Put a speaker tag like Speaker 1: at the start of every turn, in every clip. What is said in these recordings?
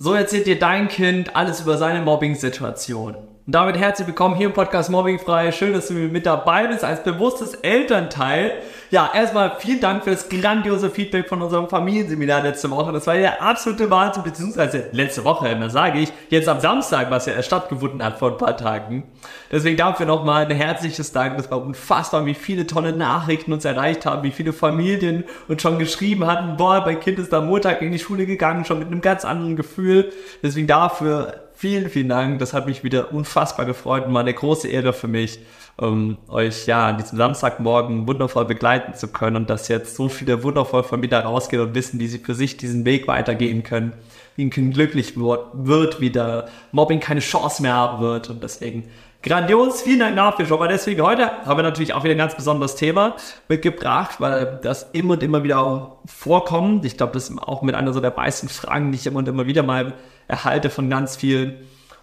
Speaker 1: So erzählt dir dein Kind alles über seine Mobbing-Situation. Und damit herzlich willkommen hier im Podcast Mobbingfrei. Schön, dass du mit dabei bist als bewusstes Elternteil. Ja, erstmal vielen Dank für das grandiose Feedback von unserem Familienseminar letzte Woche. Das war der absolute Wahnsinn, beziehungsweise letzte Woche, immer sage ich, jetzt am Samstag, was ja stattgefunden hat vor ein paar Tagen. Deswegen dafür nochmal ein herzliches Dank. Das war unfassbar, wie viele tolle Nachrichten uns erreicht haben, wie viele Familien uns schon geschrieben hatten, boah, mein Kind ist am Montag in die Schule gegangen, schon mit einem ganz anderen Gefühl. Deswegen dafür vielen, vielen Dank. Das hat mich wieder unfassbar gefreut und war eine große Ehre für mich um euch ja an diesem Samstagmorgen wundervoll begleiten zu können und dass jetzt so viele wundervoll von mir da rausgehen und wissen, wie sie für sich diesen Weg weitergehen können, wie ein Kind glücklich wird, wie der Mobbing keine Chance mehr haben wird und deswegen Grandios, vielen Dank dafür schon mal. Deswegen heute haben wir natürlich auch wieder ein ganz besonderes Thema mitgebracht, weil das immer und immer wieder vorkommt. Ich glaube, das ist auch mit einer so der meisten Fragen, die ich immer und immer wieder mal erhalte von ganz vielen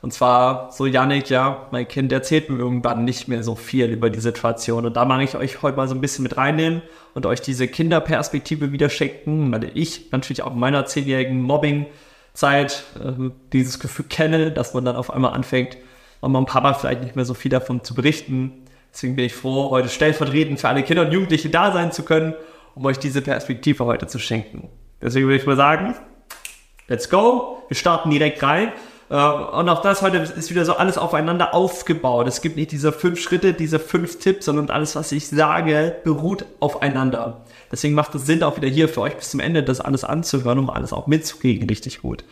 Speaker 1: und zwar so, Janik, ja, mein Kind erzählt mir irgendwann nicht mehr so viel über die Situation. Und da mache ich euch heute mal so ein bisschen mit reinnehmen und euch diese Kinderperspektive wieder schenken, weil ich natürlich auch in meiner zehnjährigen Mobbing-Zeit äh, dieses Gefühl kenne, dass man dann auf einmal anfängt, Mama und Papa vielleicht nicht mehr so viel davon zu berichten. Deswegen bin ich froh, heute stellvertretend für alle Kinder und Jugendliche da sein zu können, um euch diese Perspektive heute zu schenken. Deswegen würde ich mal sagen, let's go. Wir starten direkt rein. Äh, und auch das heute ist wieder so alles aufeinander aufgebaut. Es gibt nicht diese fünf Schritte, diese fünf Tipps, sondern alles, was ich sage, beruht aufeinander. Deswegen macht es Sinn, auch wieder hier für euch bis zum Ende das alles anzuhören, um alles auch mitzukriegen, richtig gut.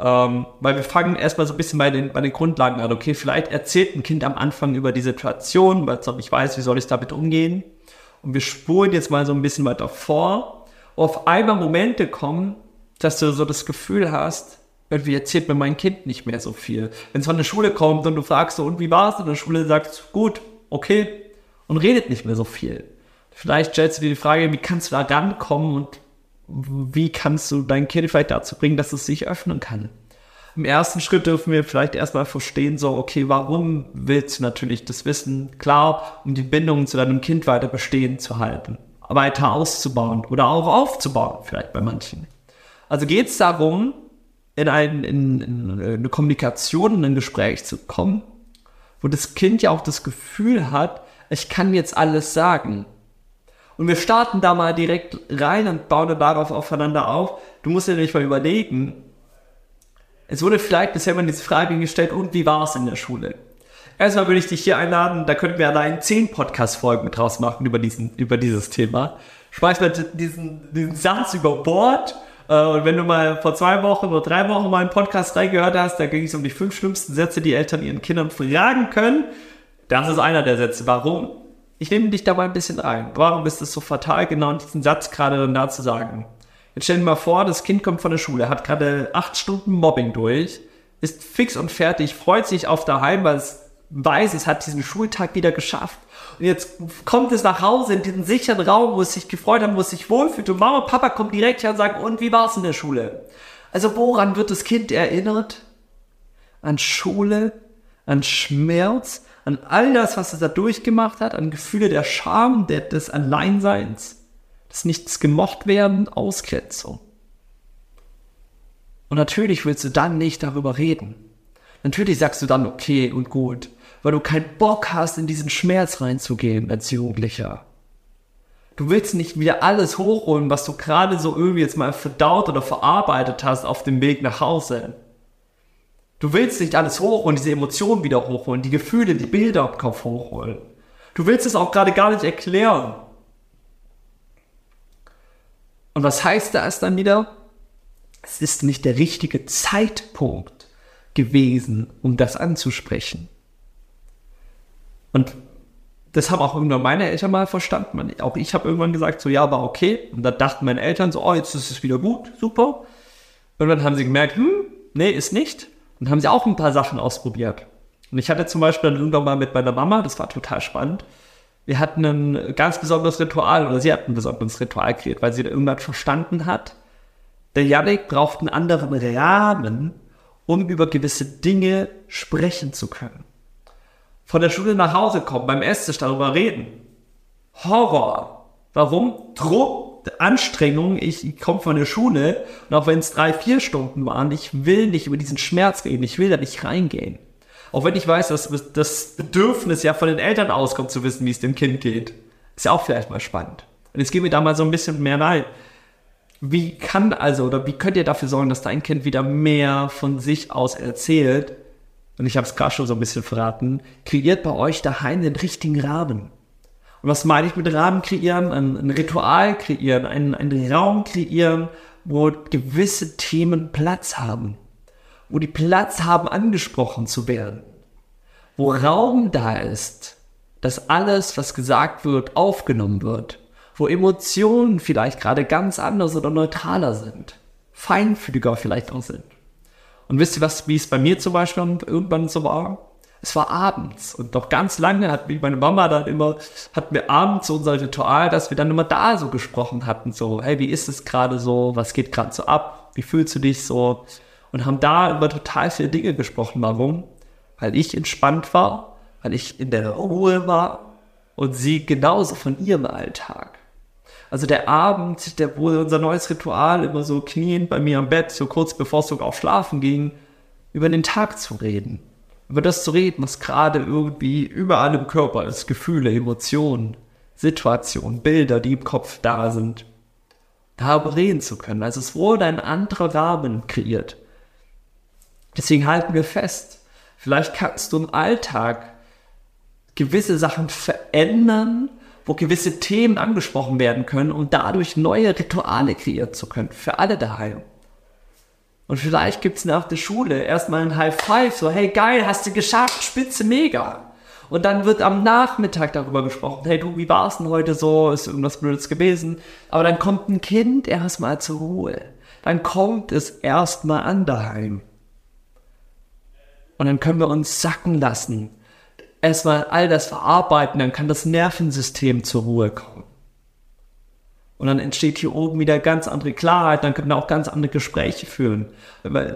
Speaker 1: Ähm, weil wir fangen erstmal so ein bisschen bei den, bei den Grundlagen an. Okay, vielleicht erzählt ein Kind am Anfang über die Situation, weil es noch nicht weiß, wie soll ich damit umgehen. Und wir spuren jetzt mal so ein bisschen weiter vor. Auf einmal Momente kommen, dass du so das Gefühl hast, irgendwie erzählt mir mein Kind nicht mehr so viel. Wenn es von der Schule kommt und du fragst so, und wie war es in der Schule, sagt gut, okay, und redet nicht mehr so viel. Vielleicht stellst du dir die Frage, wie kannst du da rankommen und wie kannst du dein Kind vielleicht dazu bringen, dass es sich öffnen kann. Im ersten Schritt dürfen wir vielleicht erstmal verstehen, so, okay, warum willst du natürlich das Wissen? Klar, um die Bindung zu deinem Kind weiter bestehen zu halten, weiter auszubauen oder auch aufzubauen, vielleicht bei manchen. Also geht es darum, in, ein, in, in eine Kommunikation, in ein Gespräch zu kommen, wo das Kind ja auch das Gefühl hat, ich kann jetzt alles sagen. Und wir starten da mal direkt rein und bauen darauf aufeinander auf. Du musst dir nicht mal überlegen. Es wurde vielleicht bisher mal diese Frage gestellt, und wie war es in der Schule? Erstmal würde ich dich hier einladen, da könnten wir allein zehn Podcast-Folgen draus machen über, diesen, über dieses Thema. Schmeiß mal diesen, diesen Satz über Bord und wenn du mal vor zwei Wochen oder drei Wochen mal einen Podcast reingehört hast, da ging es um die fünf schlimmsten Sätze, die Eltern ihren Kindern fragen können. Das ist einer der Sätze. Warum? Ich nehme dich dabei ein bisschen ein. Warum ist es so fatal, genau diesen Satz gerade dann da zu sagen? Jetzt stell dir mal vor, das Kind kommt von der Schule, hat gerade acht Stunden Mobbing durch, ist fix und fertig, freut sich auf daheim, weil es weiß, es hat diesen Schultag wieder geschafft. Und jetzt kommt es nach Hause in diesen sicheren Raum, wo es sich gefreut hat, wo es sich wohlfühlt. Und Mama und Papa kommen direkt her und sagen, und wie war es in der Schule? Also woran wird das Kind erinnert? An Schule, an Schmerz, an all das, was es da durchgemacht hat, an Gefühle der Scham, des Alleinseins, des Nichts gemocht werden, Ausgrenzung. Und natürlich willst du dann nicht darüber reden. Natürlich sagst du dann, okay und gut weil du keinen Bock hast, in diesen Schmerz reinzugehen als Jugendlicher. Du willst nicht wieder alles hochholen, was du gerade so irgendwie jetzt mal verdaut oder verarbeitet hast auf dem Weg nach Hause. Du willst nicht alles hochholen, diese Emotionen wieder hochholen, die Gefühle, die Bilder im Kopf hochholen. Du willst es auch gerade gar nicht erklären. Und was heißt das dann wieder? Es ist nicht der richtige Zeitpunkt gewesen, um das anzusprechen. Und das haben auch irgendwann meine Eltern mal verstanden. Auch ich habe irgendwann gesagt, so ja, war okay. Und da dachten meine Eltern so, oh, jetzt ist es wieder gut, super. Und dann haben sie gemerkt, hm, nee, ist nicht. Und haben sie auch ein paar Sachen ausprobiert. Und ich hatte zum Beispiel dann irgendwann mal mit meiner Mama, das war total spannend. Wir hatten ein ganz besonderes Ritual, oder sie hat ein besonderes Ritual kreiert, weil sie irgendwann verstanden hat, der Janik braucht einen anderen Rahmen, um über gewisse Dinge sprechen zu können von der Schule nach Hause kommen, beim Esstisch darüber reden. Horror. Warum? Druck. Anstrengung, ich, ich komme von der Schule und auch wenn es drei, vier Stunden waren, ich will nicht über diesen Schmerz reden, ich will da nicht reingehen. Auch wenn ich weiß, dass das Bedürfnis ja von den Eltern auskommt, zu wissen, wie es dem Kind geht. Ist ja auch vielleicht mal spannend. Und jetzt gehen wir da mal so ein bisschen mehr rein. Wie kann also oder wie könnt ihr dafür sorgen, dass dein Kind wieder mehr von sich aus erzählt? Und ich habe es gerade schon so ein bisschen verraten. Kreiert bei euch daheim den richtigen Rahmen. Und was meine ich mit Rahmen kreieren? Ein, ein Ritual kreieren, einen, einen Raum kreieren, wo gewisse Themen Platz haben. Wo die Platz haben, angesprochen zu werden. Wo Raum da ist, dass alles, was gesagt wird, aufgenommen wird. Wo Emotionen vielleicht gerade ganz anders oder neutraler sind. Feinfühliger vielleicht auch sind. Und wisst ihr was, wie es bei mir zum Beispiel irgendwann so war? Es war abends und noch ganz lange hat mich meine Mama dann immer, hat mir abends so unser Ritual, dass wir dann immer da so gesprochen hatten, so, hey, wie ist es gerade so, was geht gerade so ab, wie fühlst du dich so? Und haben da über total viele Dinge gesprochen. Warum? Weil ich entspannt war, weil ich in der Ruhe war und sie genauso von ihrem Alltag. Also der Abend, der wurde unser neues Ritual, immer so knien bei mir am Bett, so kurz bevor es sogar auf Schlafen ging, über den Tag zu reden über das zu reden, was gerade irgendwie überall im Körper ist. Gefühle, Emotionen, Situationen, Bilder, die im Kopf da sind. Darüber reden zu können. Also es wurde ein anderer Rahmen kreiert. Deswegen halten wir fest. Vielleicht kannst du im Alltag gewisse Sachen verändern, wo gewisse Themen angesprochen werden können, um dadurch neue Rituale kreieren zu können. Für alle daheim. Und vielleicht gibt es nach der Schule erstmal ein High Five, so, hey geil, hast du geschafft, spitze, mega. Und dann wird am Nachmittag darüber gesprochen, hey du, wie war es denn heute so, ist irgendwas Blödes gewesen. Aber dann kommt ein Kind erstmal zur Ruhe. Dann kommt es erstmal an daheim. Und dann können wir uns sacken lassen. Erstmal all das verarbeiten, dann kann das Nervensystem zur Ruhe kommen. Und dann entsteht hier oben wieder ganz andere Klarheit, dann können wir auch ganz andere Gespräche führen.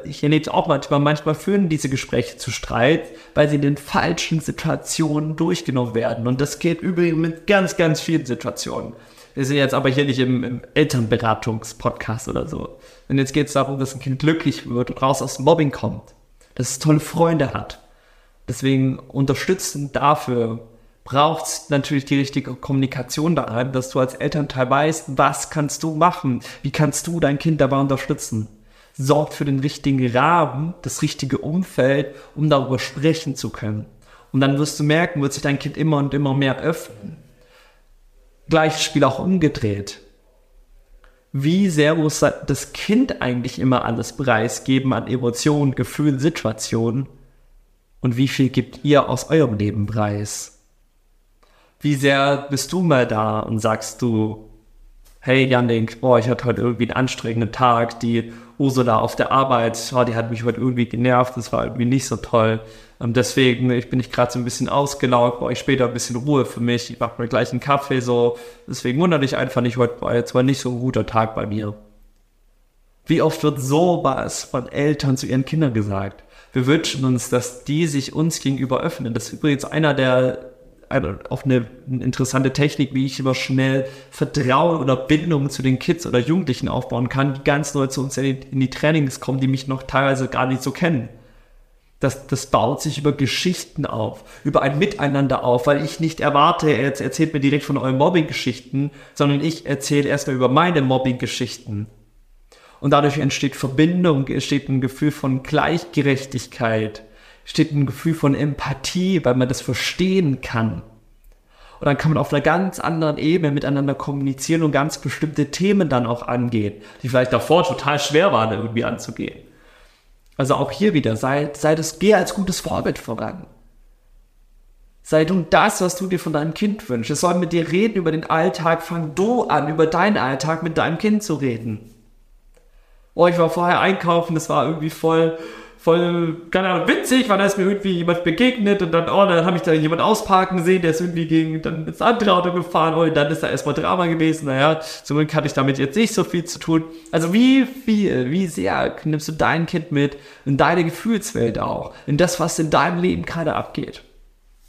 Speaker 1: Ich erlebe es auch manchmal, manchmal führen diese Gespräche zu Streit, weil sie in den falschen Situationen durchgenommen werden. Und das geht übrigens mit ganz, ganz vielen Situationen. Wir sind jetzt aber hier nicht im, im Elternberatungspodcast oder so. Und jetzt geht es darum, dass ein Kind glücklich wird und raus aus dem Mobbing kommt. Dass es tolle Freunde hat. Deswegen unterstützen dafür braucht natürlich die richtige Kommunikation da dass du als Elternteil weißt, was kannst du machen, wie kannst du dein Kind dabei unterstützen. Sorgt für den richtigen Rahmen, das richtige Umfeld, um darüber sprechen zu können. Und dann wirst du merken, wird sich dein Kind immer und immer mehr öffnen. Gleiches Spiel auch umgedreht. Wie sehr muss das Kind eigentlich immer alles preisgeben an Emotionen, Gefühlen, Situationen? Und wie viel gibt ihr aus eurem Leben preis? wie sehr bist du mal da und sagst du, hey Janik, boah, ich hatte heute irgendwie einen anstrengenden Tag, die Ursula auf der Arbeit, oh, die hat mich heute irgendwie genervt, das war irgendwie nicht so toll. Ähm, deswegen, ich bin ich gerade so ein bisschen ausgelaugt, brauche ich später ein bisschen Ruhe für mich, ich mache mir gleich einen Kaffee so. Deswegen wundere dich einfach nicht, heute war jetzt mal nicht so ein guter Tag bei mir. Wie oft wird sowas von Eltern zu ihren Kindern gesagt? Wir wünschen uns, dass die sich uns gegenüber öffnen. Das ist übrigens einer der auf eine, interessante Technik, wie ich immer schnell Vertrauen oder Bindung zu den Kids oder Jugendlichen aufbauen kann, die ganz neu zu uns in die, in die Trainings kommen, die mich noch teilweise gar nicht so kennen. Das, das baut sich über Geschichten auf, über ein Miteinander auf, weil ich nicht erwarte, er erzählt mir direkt von euren Mobbing-Geschichten, sondern ich erzähle erstmal über meine Mobbing-Geschichten. Und dadurch entsteht Verbindung, entsteht ein Gefühl von Gleichgerechtigkeit, steht ein Gefühl von Empathie, weil man das verstehen kann. Und dann kann man auf einer ganz anderen Ebene miteinander kommunizieren und ganz bestimmte Themen dann auch angehen, die vielleicht davor total schwer waren, irgendwie anzugehen. Also auch hier wieder, sei, sei das, geh als gutes Vorbild voran. Sei du das, was du dir von deinem Kind wünschst. Es soll mit dir reden über den Alltag. Fang du an, über deinen Alltag mit deinem Kind zu reden. Oh, ich war vorher einkaufen, das war irgendwie voll, voll, keine Ahnung, witzig, weil da ist mir irgendwie jemand begegnet und dann, oh, dann habe ich da jemand ausparken gesehen, der ist irgendwie gegen dann ins andere Auto gefahren oh, und dann ist da erstmal Drama gewesen. Naja, zum Glück hatte ich damit jetzt nicht so viel zu tun. Also wie viel, wie sehr nimmst du dein Kind mit in deine Gefühlswelt auch, in das, was in deinem Leben gerade abgeht.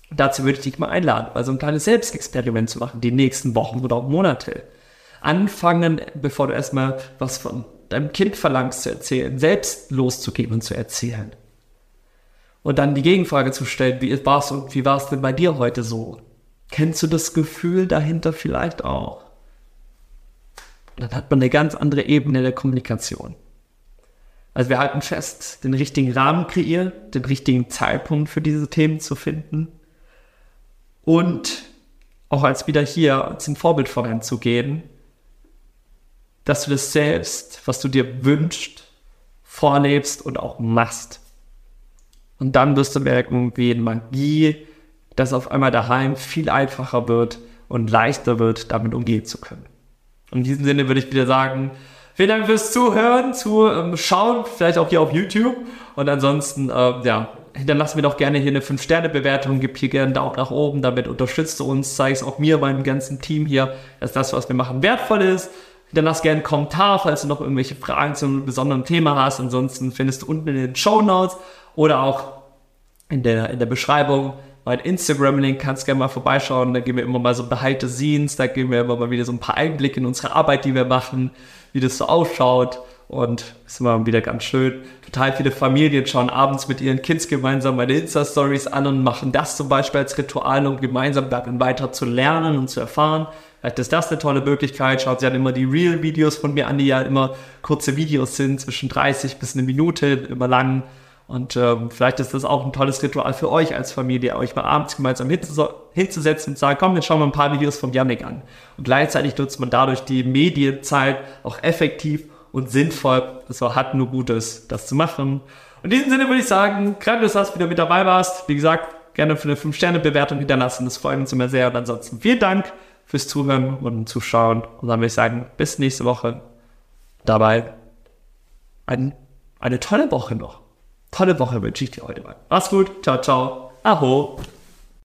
Speaker 1: dazu würde ich dich mal einladen, mal so ein kleines Selbstexperiment zu machen, die nächsten Wochen oder Monate. anfangen, bevor du erstmal was von deinem Kind verlangst zu erzählen, selbst loszugehen und zu erzählen. Und dann die Gegenfrage zu stellen, wie war es und wie war es denn bei dir heute so? Kennst du das Gefühl dahinter vielleicht auch? Dann hat man eine ganz andere Ebene der Kommunikation. Also wir halten fest, den richtigen Rahmen kreieren, den richtigen Zeitpunkt für diese Themen zu finden und auch als wieder hier zum Vorbild voranzugehen, dass du das selbst, was du dir wünschst, vorlebst und auch machst. Und dann wirst du merken, wie in Magie, dass auf einmal daheim viel einfacher wird und leichter wird, damit umgehen zu können. In diesem Sinne würde ich wieder sagen, vielen Dank fürs Zuhören, zu ähm, Schauen, vielleicht auch hier auf YouTube. Und ansonsten, äh, ja, hinterlass mir doch gerne hier eine 5-Sterne-Bewertung, gib hier gerne einen Daumen nach oben, damit unterstützt du uns, zeigst auch mir, meinem ganzen Team hier, dass das, was wir machen, wertvoll ist. Hinterlass gerne einen Kommentar, falls du noch irgendwelche Fragen zu einem besonderen Thema hast. Ansonsten findest du unten in den Show Notes oder auch in der, in der Beschreibung mein Instagram-Link, kannst gerne mal vorbeischauen. Da geben wir immer mal so behind the scenes, da geben wir immer mal wieder so ein paar Einblicke in unsere Arbeit, die wir machen, wie das so ausschaut. Und ist immer wieder ganz schön. Total viele Familien schauen abends mit ihren Kids gemeinsam meine Insta-Stories an und machen das zum Beispiel als Ritual, um gemeinsam darin weiter zu lernen und zu erfahren. Vielleicht ist das eine tolle Möglichkeit. Schaut sich halt immer die Real-Videos von mir an, die ja immer kurze Videos sind, zwischen 30 bis eine Minute, immer lang. Und ähm, vielleicht ist das auch ein tolles Ritual für euch als Familie, euch mal abends gemeinsam hinzusetzen und sagen, komm, jetzt schauen wir ein paar Videos vom Yannick an. Und gleichzeitig nutzt man dadurch die Medienzeit auch effektiv und sinnvoll. Das hat nur Gutes, das zu machen. In diesem Sinne würde ich sagen, gerade dass du wieder mit dabei warst. Wie gesagt, gerne für eine 5-Sterne-Bewertung hinterlassen. Das freut uns immer sehr. Und ansonsten vielen Dank fürs Zuhören und Zuschauen. Und dann würde ich sagen, bis nächste Woche. Dabei ein, eine tolle Woche noch tolle Woche wünsche ich dir heute mal. Mach's gut. Ciao, ciao. Aho.